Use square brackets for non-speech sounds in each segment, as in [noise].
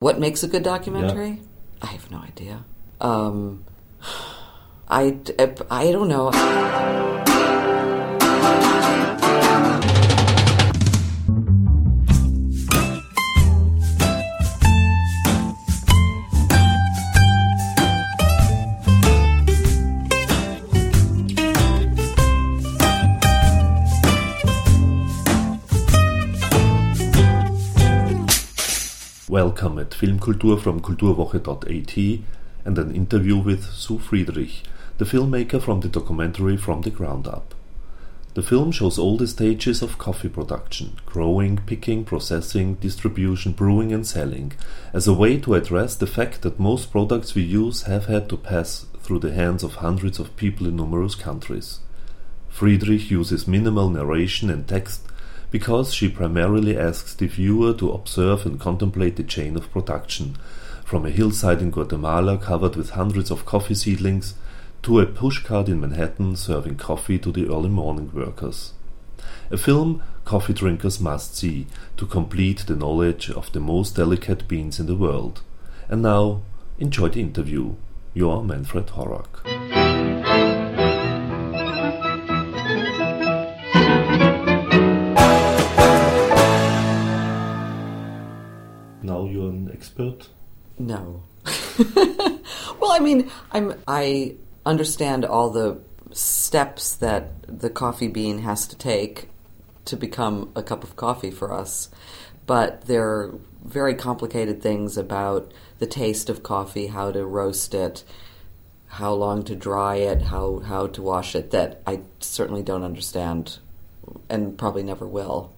What makes a good documentary? I have no idea. Um, I, I don't know. Welcome at Filmkultur from kulturwoche.at and an interview with Sue Friedrich, the filmmaker from the documentary From the Ground Up. The film shows all the stages of coffee production growing, picking, processing, distribution, brewing, and selling as a way to address the fact that most products we use have had to pass through the hands of hundreds of people in numerous countries. Friedrich uses minimal narration and text because she primarily asks the viewer to observe and contemplate the chain of production, from a hillside in Guatemala covered with hundreds of coffee seedlings to a pushcart in Manhattan serving coffee to the early morning workers. A film coffee drinkers must see to complete the knowledge of the most delicate beans in the world. And now, enjoy the interview. Your Manfred Horak. You're an expert? No. [laughs] well, I mean, I'm I understand all the steps that the coffee bean has to take to become a cup of coffee for us, but there are very complicated things about the taste of coffee, how to roast it, how long to dry it, how how to wash it that I certainly don't understand and probably never will.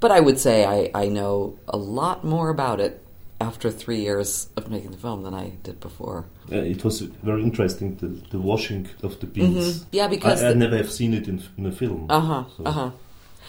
But I would say I, I know a lot more about it after three years of making the film than I did before. Uh, it was very interesting the, the washing of the beans. Mm-hmm. Yeah, because I, I never have seen it in, in a film. Uh huh. So- Uh huh.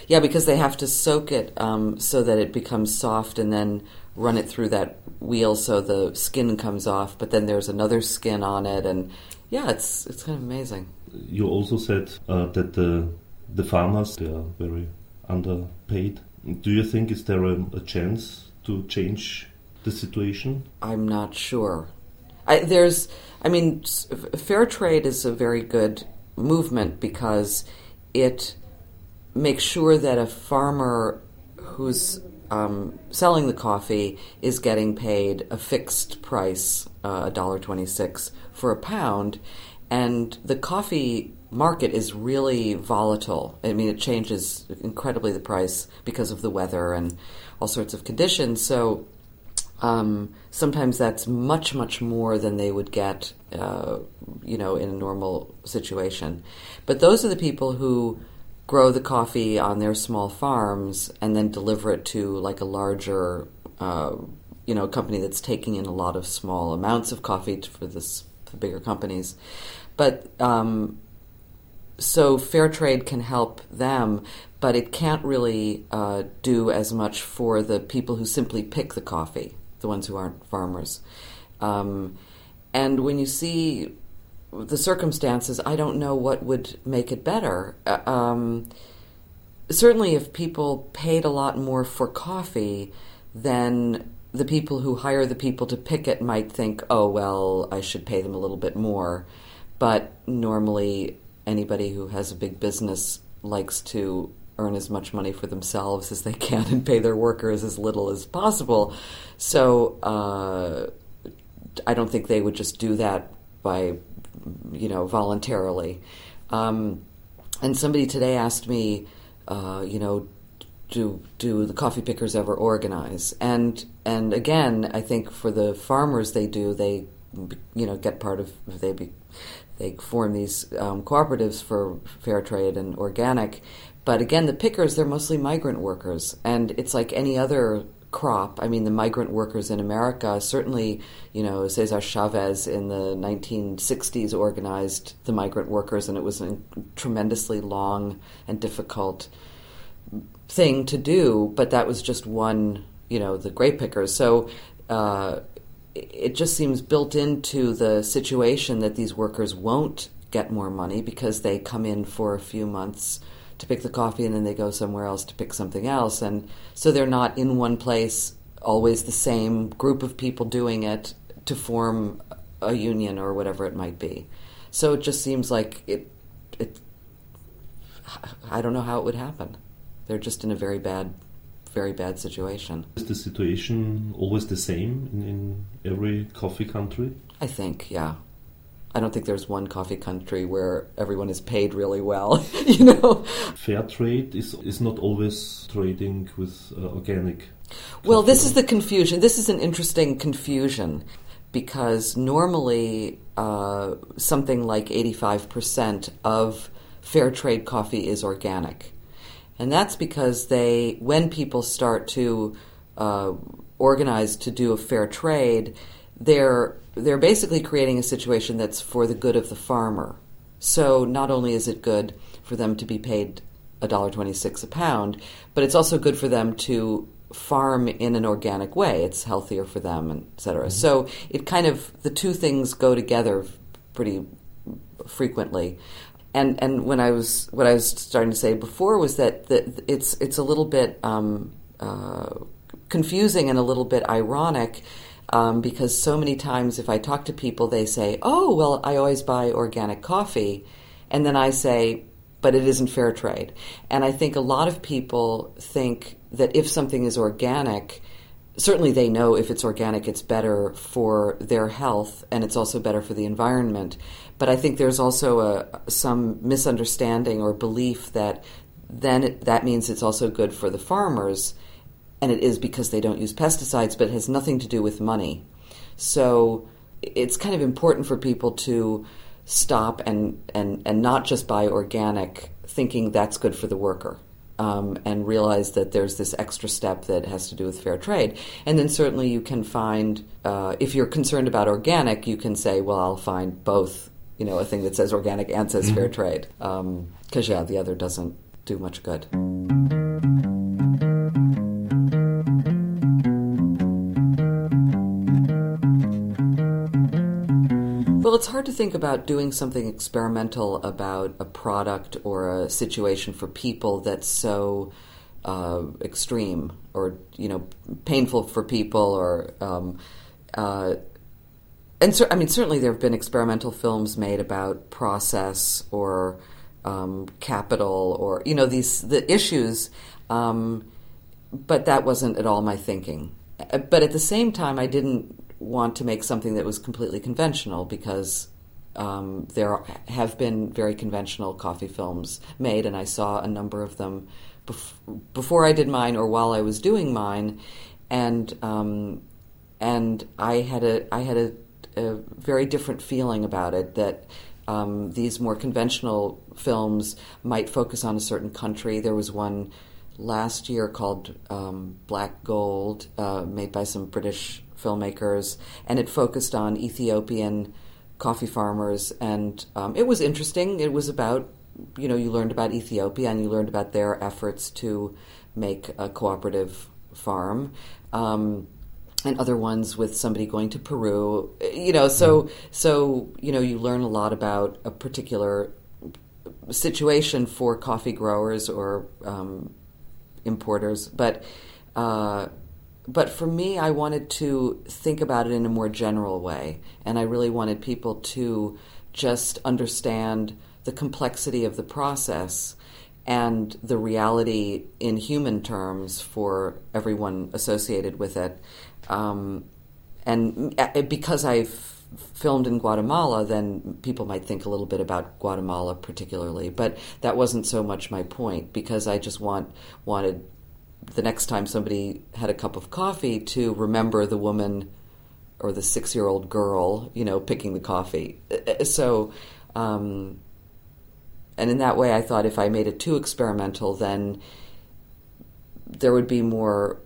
Yeah, because they have to soak it um, so that it becomes soft, and then run it through that wheel so the skin comes off. But then there's another skin on it, and yeah, it's it's kind of amazing. You also said uh, that the the farmers they are very underpaid. Do you think is there a, a chance to change the situation? I'm not sure. I, there's, I mean, fair trade is a very good movement because it makes sure that a farmer who's um, selling the coffee is getting paid a fixed price, uh, a dollar twenty-six for a pound, and the coffee market is really volatile. I mean, it changes incredibly the price because of the weather and all sorts of conditions. So um, sometimes that's much, much more than they would get, uh, you know, in a normal situation. But those are the people who grow the coffee on their small farms and then deliver it to like a larger, uh, you know, company that's taking in a lot of small amounts of coffee for this for bigger companies. But um, so fair trade can help them, but it can't really uh, do as much for the people who simply pick the coffee, the ones who aren't farmers. Um, and when you see the circumstances, I don't know what would make it better. Uh, um, certainly, if people paid a lot more for coffee, then the people who hire the people to pick it might think, oh, well, I should pay them a little bit more. But normally, anybody who has a big business likes to earn as much money for themselves as they can and pay their workers as little as possible. So uh, I don't think they would just do that by, you know, voluntarily. Um, and somebody today asked me, uh, you know, do do the coffee pickers ever organize? And and again, I think for the farmers, they do. They you know get part of they be, they form these um, cooperatives for fair trade and organic. But again, the pickers they're mostly migrant workers, and it's like any other crop. I mean, the migrant workers in America certainly, you know, Cesar Chavez in the 1960s organized the migrant workers, and it was a tremendously long and difficult thing to do, but that was just one, you know, the grape pickers. So uh, it just seems built into the situation that these workers won't get more money because they come in for a few months to pick the coffee and then they go somewhere else to pick something else. And so they're not in one place always the same group of people doing it to form a union or whatever it might be. So it just seems like it. It. I don't know how it would happen. They're just in a very bad, very bad situation. Is the situation always the same in, in every coffee country? I think, yeah. I don't think there's one coffee country where everyone is paid really well. [laughs] you know, fair trade is is not always trading with uh, organic. Well, this is the confusion. This is an interesting confusion because normally uh, something like 85% of fair trade coffee is organic. And that's because they, when people start to uh, organize to do a fair trade, they're they're basically creating a situation that's for the good of the farmer. So not only is it good for them to be paid $1.26 a pound, but it's also good for them to farm in an organic way. It's healthier for them, etc. Mm-hmm. So it kind of the two things go together pretty frequently. And and when I was what I was starting to say before was that, that it's it's a little bit um, uh, confusing and a little bit ironic. Um, because so many times, if I talk to people, they say, "Oh, well, I always buy organic coffee," and then I say, "But it isn't fair trade." And I think a lot of people think that if something is organic, certainly they know if it's organic, it's better for their health and it's also better for the environment. But I think there's also a, some misunderstanding or belief that then it, that means it's also good for the farmers, and it is because they don't use pesticides, but it has nothing to do with money. So it's kind of important for people to stop and, and, and not just buy organic thinking that's good for the worker um, and realize that there's this extra step that has to do with fair trade. And then certainly you can find, uh, if you're concerned about organic, you can say, well, I'll find both, you know, a thing that says organic and says mm-hmm. fair trade. Because, um, yeah, the other doesn't do much good. Well, it's hard to think about doing something experimental about a product or a situation for people that's so uh, extreme or you know painful for people or um, uh, and so, I mean certainly there have been experimental films made about process or um, capital or you know these the issues, um, but that wasn't at all my thinking. Uh, but at the same time, I didn't want to make something that was completely conventional because um, there have been very conventional coffee films made, and I saw a number of them bef- before I did mine or while I was doing mine, and um, and I had a I had a, a, very different feeling about it that. Um, these more conventional films might focus on a certain country. There was one last year called um, Black Gold, uh, made by some British filmmakers, and it focused on Ethiopian coffee farmers. And um, it was interesting. It was about, you know, you learned about Ethiopia and you learned about their efforts to make a cooperative farm. Um, and other ones with somebody going to Peru, you know. So, mm-hmm. so you know, you learn a lot about a particular situation for coffee growers or um, importers. But uh, but for me, I wanted to think about it in a more general way, and I really wanted people to just understand the complexity of the process and the reality in human terms for everyone associated with it. Um, and because I've filmed in Guatemala, then people might think a little bit about Guatemala particularly, but that wasn't so much my point because I just want wanted the next time somebody had a cup of coffee to remember the woman or the six year old girl, you know, picking the coffee. Uh, so, um, and in that way, I thought if I made it too experimental, then there would be more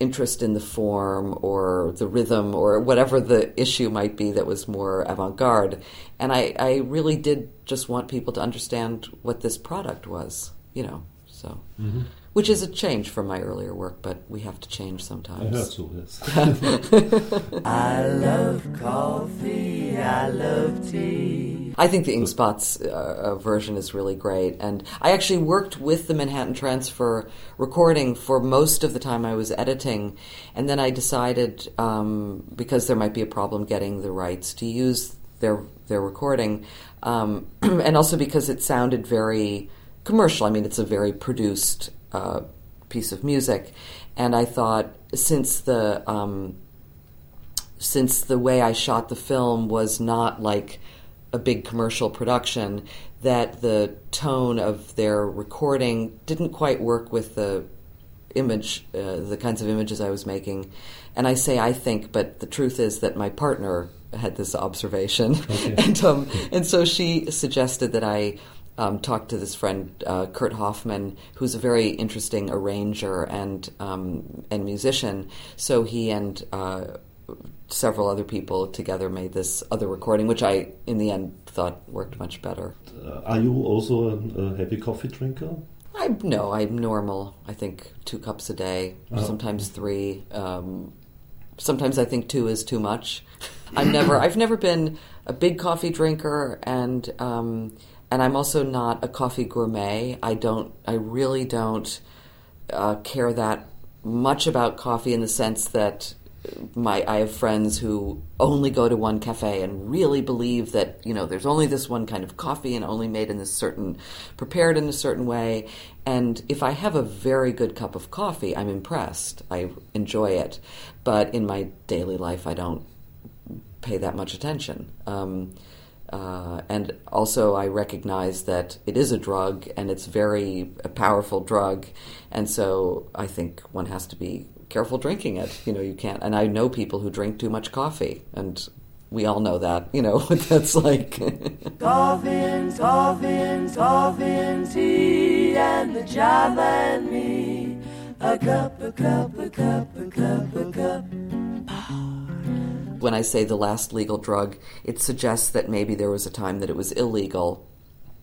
interest in the form or the rhythm or whatever the issue might be that was more avant garde. And I, I really did just want people to understand what this product was, you know, so. Mm-hmm which is a change from my earlier work, but we have to change sometimes. I heard so, yes. I love coffee, I love tea. I think the Ink Spots uh, version is really great. And I actually worked with the Manhattan Transfer recording for most of the time I was editing. And then I decided, um, because there might be a problem getting the rights to use their, their recording, um, [clears throat] and also because it sounded very commercial. I mean, it's a very produced uh, piece of music. And I thought, since the. Um, since the way I shot the film was not like a big commercial production, that the tone of their recording didn't quite work with the image, uh, the kinds of images I was making. And I say I think, but the truth is that my partner had this observation, okay. [laughs] and um, and so she suggested that I um, talk to this friend uh, Kurt Hoffman, who's a very interesting arranger and um, and musician. So he and uh, several other people together made this other recording, which I, in the end, thought worked much better. Uh, are you also a, a, heavy coffee drinker? I no, I'm normal. I think two cups a day, oh. sometimes three. Um, sometimes I think two is too much. [laughs] I'm never. I've never been a big coffee drinker, and um, and I'm also not a coffee gourmet. I don't. I really don't uh, care that much about coffee in the sense that my I have friends who only go to one cafe and really believe that you know there's only this one kind of coffee and only made in this certain prepared in a certain way and if I have a very good cup of coffee I'm impressed I enjoy it but in my daily life I don't pay that much attention um, uh, and also, I recognize that it is a drug and it's very a powerful drug, and so I think one has to be careful drinking it. You know, you can't. And I know people who drink too much coffee, and we all know that. You know, what [laughs] that's like [laughs] coffin, coffin, coffin tea, and the Java and me. A cup, a cup, a cup, a cup, a cup. When I say the last legal drug, it suggests that maybe there was a time that it was illegal,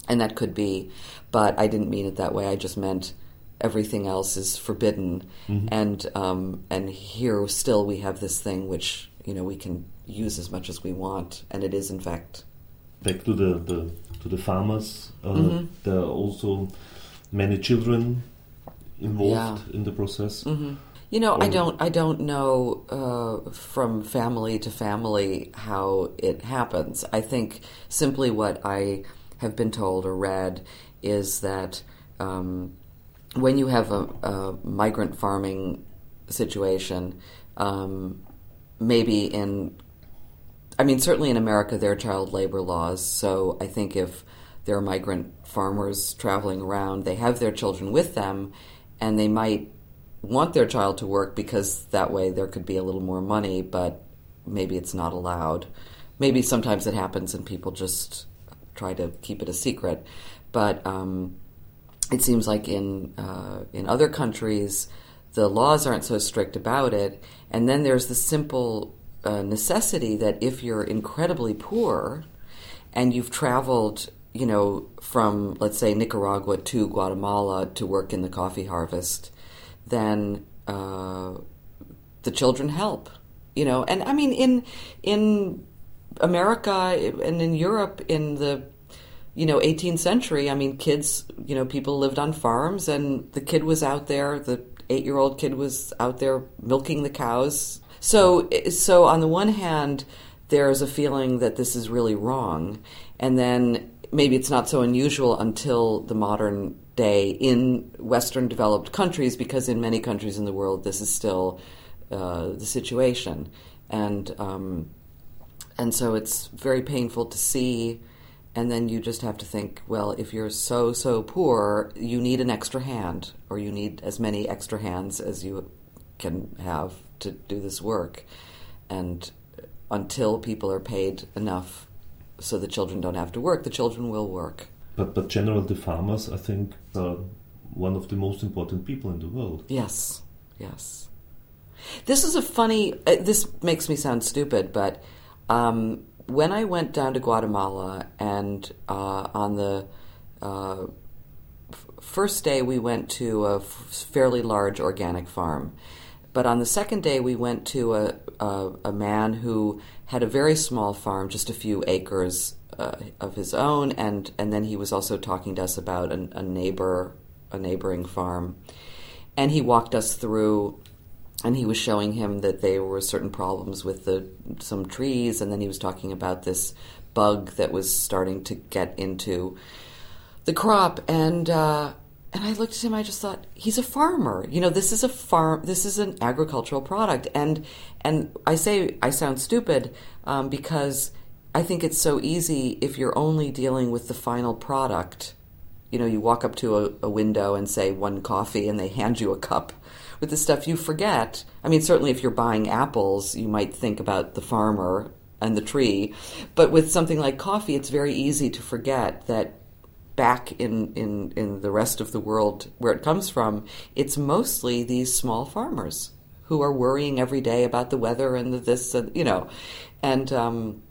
and that could be, but I didn't mean it that way. I just meant everything else is forbidden, mm-hmm. and um, and here still we have this thing which you know we can use as much as we want, and it is in fact. Back to the, the to the farmers, uh, mm-hmm. there are also many children involved yeah. in the process. Mm-hmm. You know, I don't I don't know uh, from family to family how it happens. I think simply what I have been told or read is that um, when you have a, a migrant farming situation, um, maybe in, I mean, certainly in America there are child labor laws. So I think if there are migrant farmers traveling around, they have their children with them, and they might want their child to work because that way there could be a little more money, but maybe it's not allowed. Maybe sometimes it happens and people just try to keep it a secret. But um, it seems like in uh, in other countries the laws aren't so strict about it, and then there's the simple uh, necessity that if you're incredibly poor and you've traveled, you know, from let's say Nicaragua to Guatemala to work in the coffee harvest, then uh, the children help, you know, and I mean in in America and in Europe in the you know 18th century i mean kids you know people lived on farms and the kid was out there the 8 year old kid was out there milking the cows. So so on the one hand there's a feeling that this is really wrong and then maybe it's not so unusual until the modern day in western developed countries because in many countries in the world this is still uh, the situation. And um, and so it's very painful to see and then you just have to think well if you're so so poor you need an extra hand or you need as many extra hands as you can have to do this work. And until people are paid enough so the children don't have to work the children will work but but generally the farmers i think are one of the most important people in the world. Yes yes. This is a funny uh, this makes me sound stupid but um, when I went down to Guatemala and uh, on the uh, f- first day we went to a f- fairly large organic farm, but on the second day we went to a, a, a man who had a very small farm, just a few acres uh, of his own, and and then he was also talking to us about a, a neighbor, a neighboring farm, and he walked us through and he was showing him that there were certain problems with the some trees, and then he was talking about this bug that was starting to get into the crop, and uh, and I looked at him. I just thought he's a farmer. You know, this is a farm. This is an agricultural product, and and I say I sound stupid um, because I think it's so easy if you're only dealing with the final product. You know, you walk up to a, a window and say one coffee, and they hand you a cup with the stuff you forget. I mean, certainly if you're buying apples, you might think about the farmer and the tree, but with something like coffee, it's very easy to forget that back in, in, in the rest of the world where it comes from, it's mostly these small farmers who are worrying every day about the weather and the this, and, you know, and um,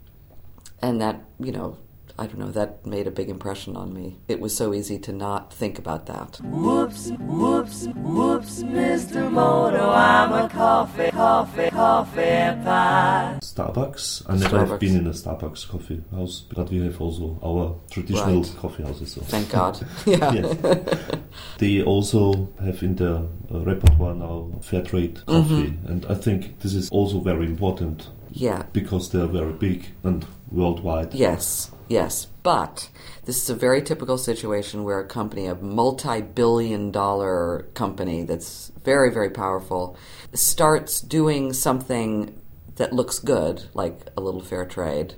and that you know I don't know, that made a big impression on me. It was so easy to not think about that. Whoops, whoops, whoops, Mr. Moto, I'm a coffee, coffee, coffee pie. Starbucks? I never Starbucks. have been in a Starbucks coffee house, but we have also our traditional right. coffee houses. So. Thank [laughs] God. yeah. [laughs] they also have in their uh, repertoire now fair trade coffee, mm-hmm. and I think this is also very important. Yeah. Because they are very big and worldwide. Yes. Yes, but this is a very typical situation where a company, a multi billion dollar company that's very, very powerful, starts doing something that looks good, like a little fair trade,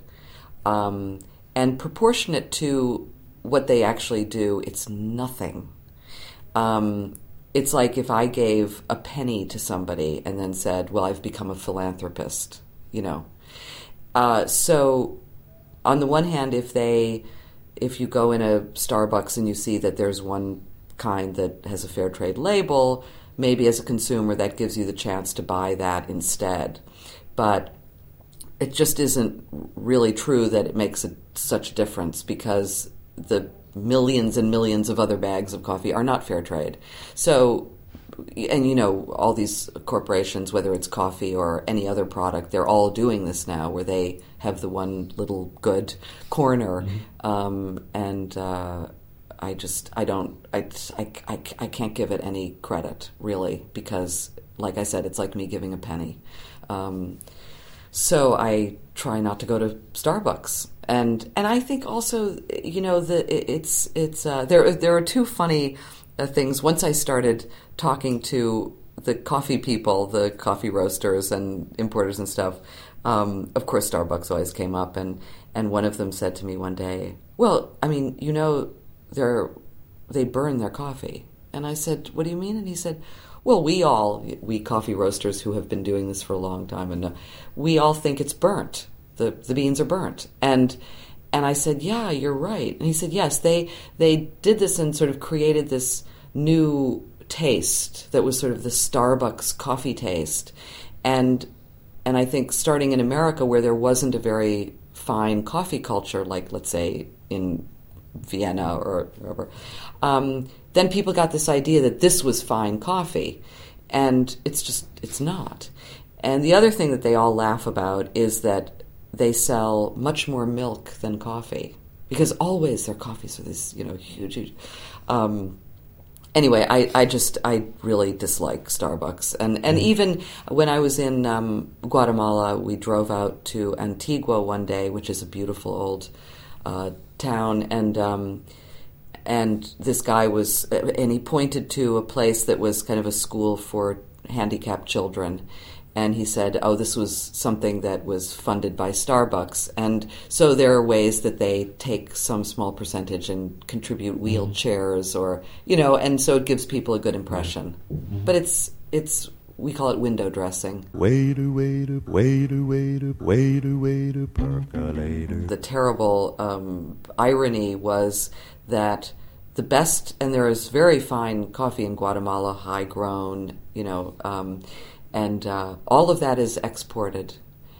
um, and proportionate to what they actually do, it's nothing. Um, it's like if I gave a penny to somebody and then said, Well, I've become a philanthropist, you know. Uh, so on the one hand, if they, if you go in a Starbucks and you see that there's one kind that has a fair trade label, maybe as a consumer that gives you the chance to buy that instead. But it just isn't really true that it makes a, such a difference because the millions and millions of other bags of coffee are not fair trade. So and you know all these corporations whether it's coffee or any other product they're all doing this now where they have the one little good corner. Mm-hmm. um, and uh, i just i don't I, I, I, I, can't give it any credit really because like i said it's like me giving a penny. Um, so i try not to go to starbucks. And and i think also you know the it's it's uh, there there are two funny uh, things. Once I started talking to the coffee people, the coffee roasters and importers and stuff. Um, of course, Starbucks always came up, and and one of them said to me one day, "Well, I mean, you know, they're they burn their coffee." And I said, "What do you mean?" And he said, "Well, we all we coffee roasters who have been doing this for a long time, and uh, we all think it's burnt. the The beans are burnt." And and I said, "Yeah, you're right." And he said, "Yes, they they did this and sort of created this new taste that was sort of the Starbucks coffee taste." And and I think starting in America where there wasn't a very fine coffee culture like let's say in Vienna or wherever, um, then people got this idea that this was fine coffee, and it's just it's not. And the other thing that they all laugh about is that they sell much more milk than coffee because always their coffees are this you know huge. huge um, anyway, I, I just I really dislike Starbucks, and and mm. even when I was in um, Guatemala, we drove out to Antigua one day, which is a beautiful old uh, town, and. Um, and this guy was, and he pointed to a place that was kind of a school for handicapped children and he said, "Oh, this was something that was funded by Starbucks." And so there are ways that they take some small percentage and contribute mm-hmm. wheelchairs, or you know, and so it gives people a good impression. Mm-hmm. But it's it's we call it window dressing. Waiter, waiter, waiter, waiter, waiter, waiter, percolator. The terrible um, irony was that the best, and there is very fine coffee in Guatemala, high grown, you know. Um, and uh, all of that is exported.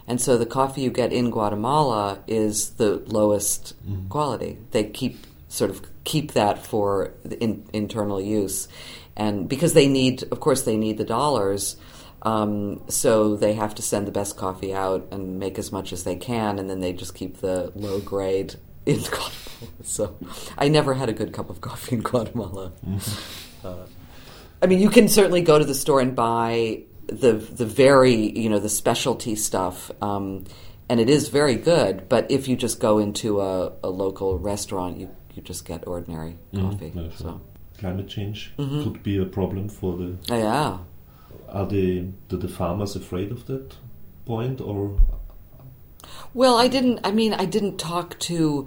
And so the coffee you get in Guatemala is the lowest mm. quality. They keep sort of keep that for in, internal use, and because they need, of course, they need the dollars. Um, so they have to send the best coffee out and make as much as they can, and then they just keep the low grade [laughs] in Guatemala. So I never had a good cup of coffee in Guatemala. Mm-hmm. Uh, I mean, you can certainly go to the store and buy the the very you know the specialty stuff, um, and it is very good. But if you just go into a, a local restaurant, you you just get ordinary coffee. Mhm, yeah, sure. So Climate change Mhm. could be a problem for the. oh, yeah. Are the the, the farmers afraid of that point, or Well, I didn't. I mean, I didn't talk to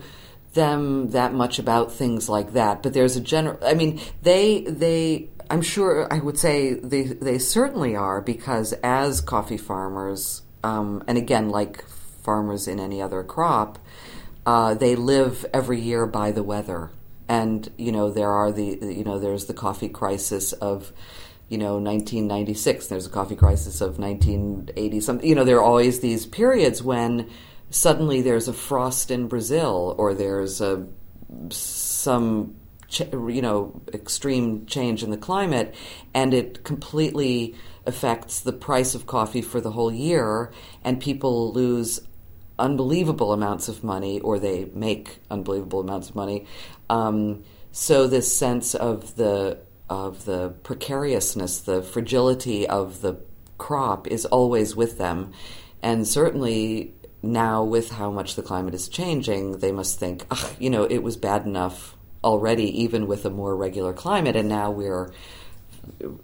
them that much about things like that. But there's a general. I mean, they they. I'm sure I would say they they certainly are because as coffee farmers, um, and again, like farmers in any other crop, uh, they live every year by the weather. And you know there are the you know there's the coffee crisis of you know 1996 there's a coffee crisis of 1980 something you know there are always these periods when suddenly there's a frost in Brazil or there's a some you know extreme change in the climate and it completely affects the price of coffee for the whole year and people lose unbelievable amounts of money or they make unbelievable amounts of money. Um, so this sense of the of the precariousness the fragility of the crop is always with them. And certainly now with how much the climate is changing they must think "Ugh, you know it was bad enough already even with a more regular climate and now we're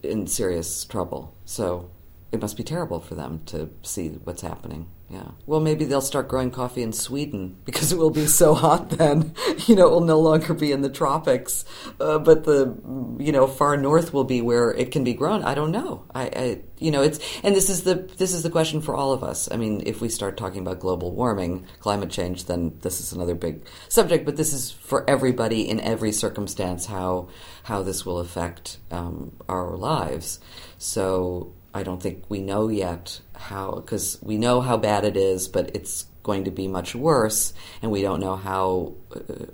in serious trouble. So it must be terrible for them to see what's happening yeah. Well maybe they'll start growing coffee in sweden [laughs] because it will be so hot then. [laughs] You know it will no longer be in the tropics. Uh, but the you know far north will be where it can be grown. I don't know. I, I you know it's and this is the this is the question for all of us. I mean if we start talking about global warming climate change then this is another big subject but this is for everybody in every circumstance how how this will affect um, our lives. So I don't think we know yet how, because we know how bad it is, but it's going to be much worse, and we don't know how uh,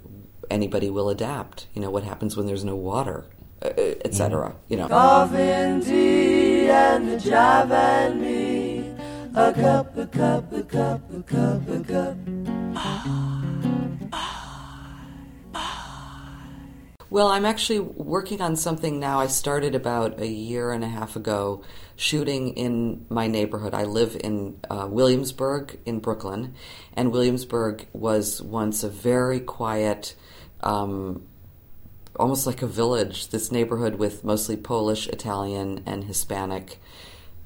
anybody will adapt. You know, what happens when there's no water, uh, etc. You know. Coffee tea and the jive and me. A cup, a cup, a cup, a cup, a cup. Well, I'm actually working on something now. I started about a year and a half ago shooting in my neighborhood. I live in uh, Williamsburg in Brooklyn, and Williamsburg was once a very quiet, um, almost like a village, this neighborhood with mostly Polish, Italian, and Hispanic,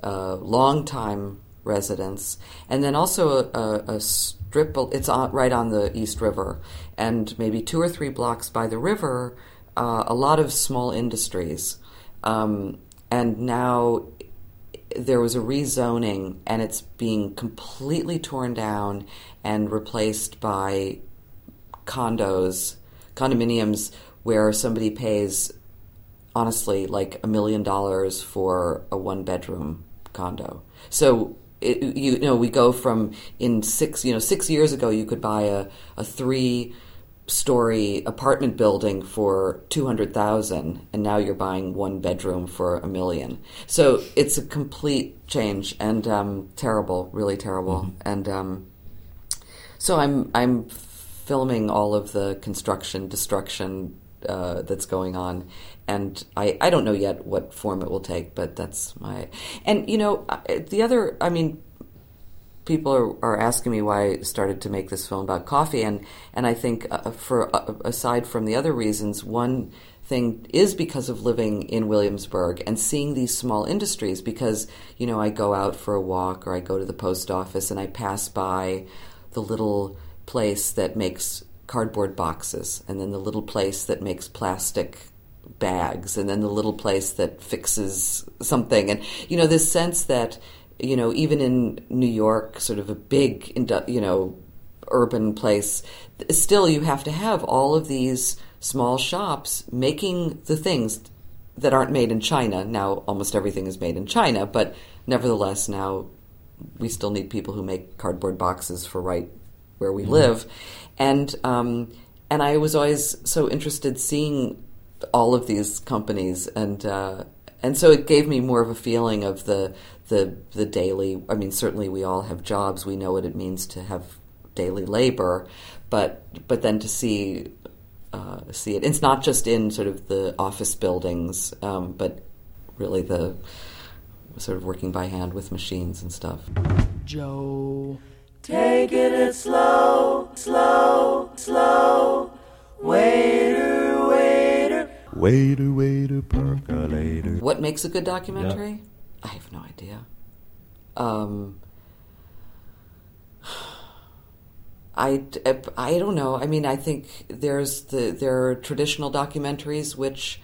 uh, long-time residents, and then also a, a, a strip. It's on, right on the East River, and maybe two or three blocks by the river, uh, a lot of small industries. Um, and now there was a rezoning, and it's being completely torn down and replaced by condos, condominiums, where somebody pays honestly like a million dollars for a one bedroom condo. So it, you, know we go from in six you know six years ago you could buy a, a three story apartment building for 200,000 and now you're buying one bedroom for a million. So it's a complete change and um, terrible, really terrible. And um, so I'm I'm filming all of the construction destruction uh, that's going on, and I, I don't know yet what form it will take, but that's my and you know the other I mean people are, are asking me why I started to make this film about coffee, and and I think uh, for uh, aside from the other reasons, one thing is because of living in Williamsburg and seeing these small industries. Because you know, I go out for a walk or I go to the post office and I pass by the little place that makes cardboard boxes, and then the little place that makes plastic bags, and then the little place that fixes something, and you know, this sense that you know, even in New York, sort of a big, you know, urban place, still you have to have all of these small shops making the things that aren't made in China. Now, almost everything is made in China, but nevertheless, now we still need people who make cardboard boxes for right where we live, and um, and I was always so interested seeing all of these companies and. Uh, and so it gave me more of a feeling of the the the daily. I mean, certainly we all have jobs. We know what it means to have daily labor, but but then to see uh, see it. It's not just in sort of the office buildings, um, but really the sort of working by hand with machines and stuff. Joe, taking it slow, slow, slow. Waiter, waiter, waiter, waiter, percolator. What makes a good documentary? I have no idea. Um, I, I don't know. I mean, I think there's the there are traditional documentaries which,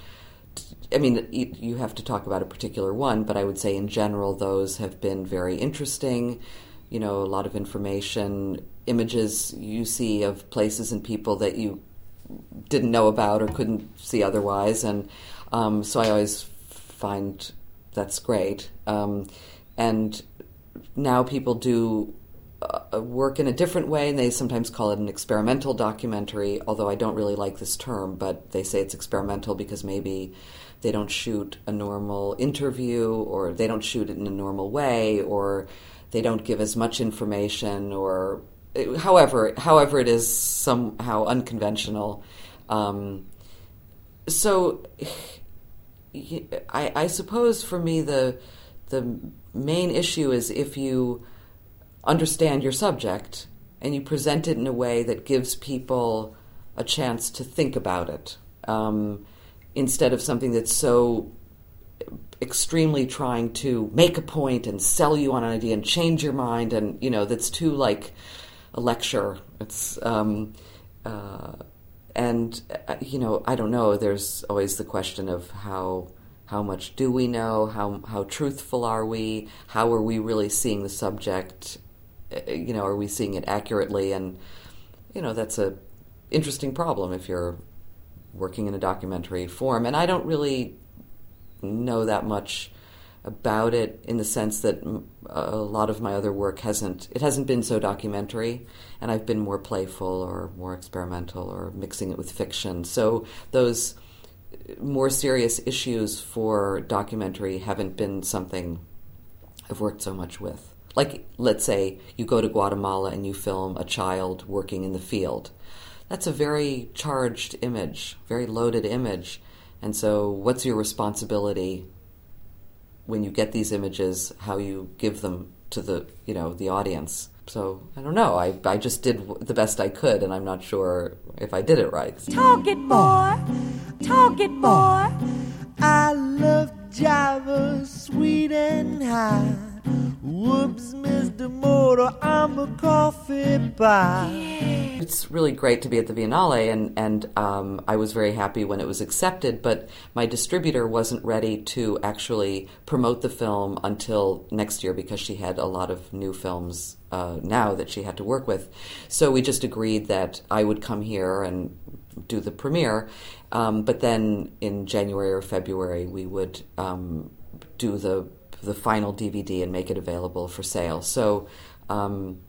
I mean, you, have to talk about a particular one, but I would say in general those have been very interesting. You know, a lot of information, images you see of places and people that you didn't know about or couldn't see otherwise, and um, so I always find that's great. Um, and now people do uh, work in a different way, and they sometimes call it an experimental documentary, although I don't really like this term, but they say it's experimental because maybe they don't shoot a normal interview, or they don't shoot it in a normal way, or they don't give as much information, or however, however it is somehow unconventional. Um, so, I, I suppose for me the the main issue is if you understand your subject and you present it in a way that gives people a chance to think about it um, instead of something that's so extremely trying to make a point and sell you on an idea and change your mind and you know that's too like a lecture. It's um, uh, and uh, you know i don't know there's always the question of how how much do we know how how truthful are we how are we really seeing the subject uh, you know, are we seeing it accurately? And you know, that's a interesting problem if you're working in a documentary form. And I don't really know that much about it in the sense that a lot of my other work hasn't it hasn't been so documentary and I've been more playful or more experimental or mixing it with fiction so those uh, more serious issues for documentary haven't been something I've worked so much with like, let's say you go to Guatemala and you film a child working in the field. That's a very charged image, very loaded image. And so, what's your responsibility when you get these images? How you give them to the you know the audience? So I don't know. I I just did the best I could, and I'm not sure if I did it right. Talk it, boy. Talk it, boy. I love Java, sweet and high. Whoops, Mr. Motor, I'm a coffee pie. It's really great to be at the Biennale, and, and um, I was very happy when it was accepted, but my distributor wasn't ready to actually promote the film until next year because she had a lot of new films uh, now that she had to work with. So we just agreed that I would come here and do the premiere, um, but then in January or February we would um, do the the final DVD and make it available for sale. So, um,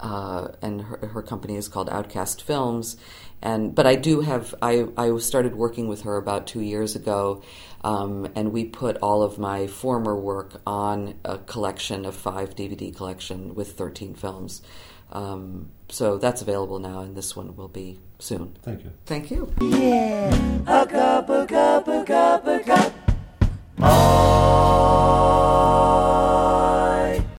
uh, and her, her, company is called Outcast Films. And but I do have I I started working with her about two years ago, um, and we put all of my former work on a collection of five DVD collection with thirteen films. Um, so that's available now, and this one will be soon. Thank you. Thank you. Yeah, a cup, a cup, a cup, a cup.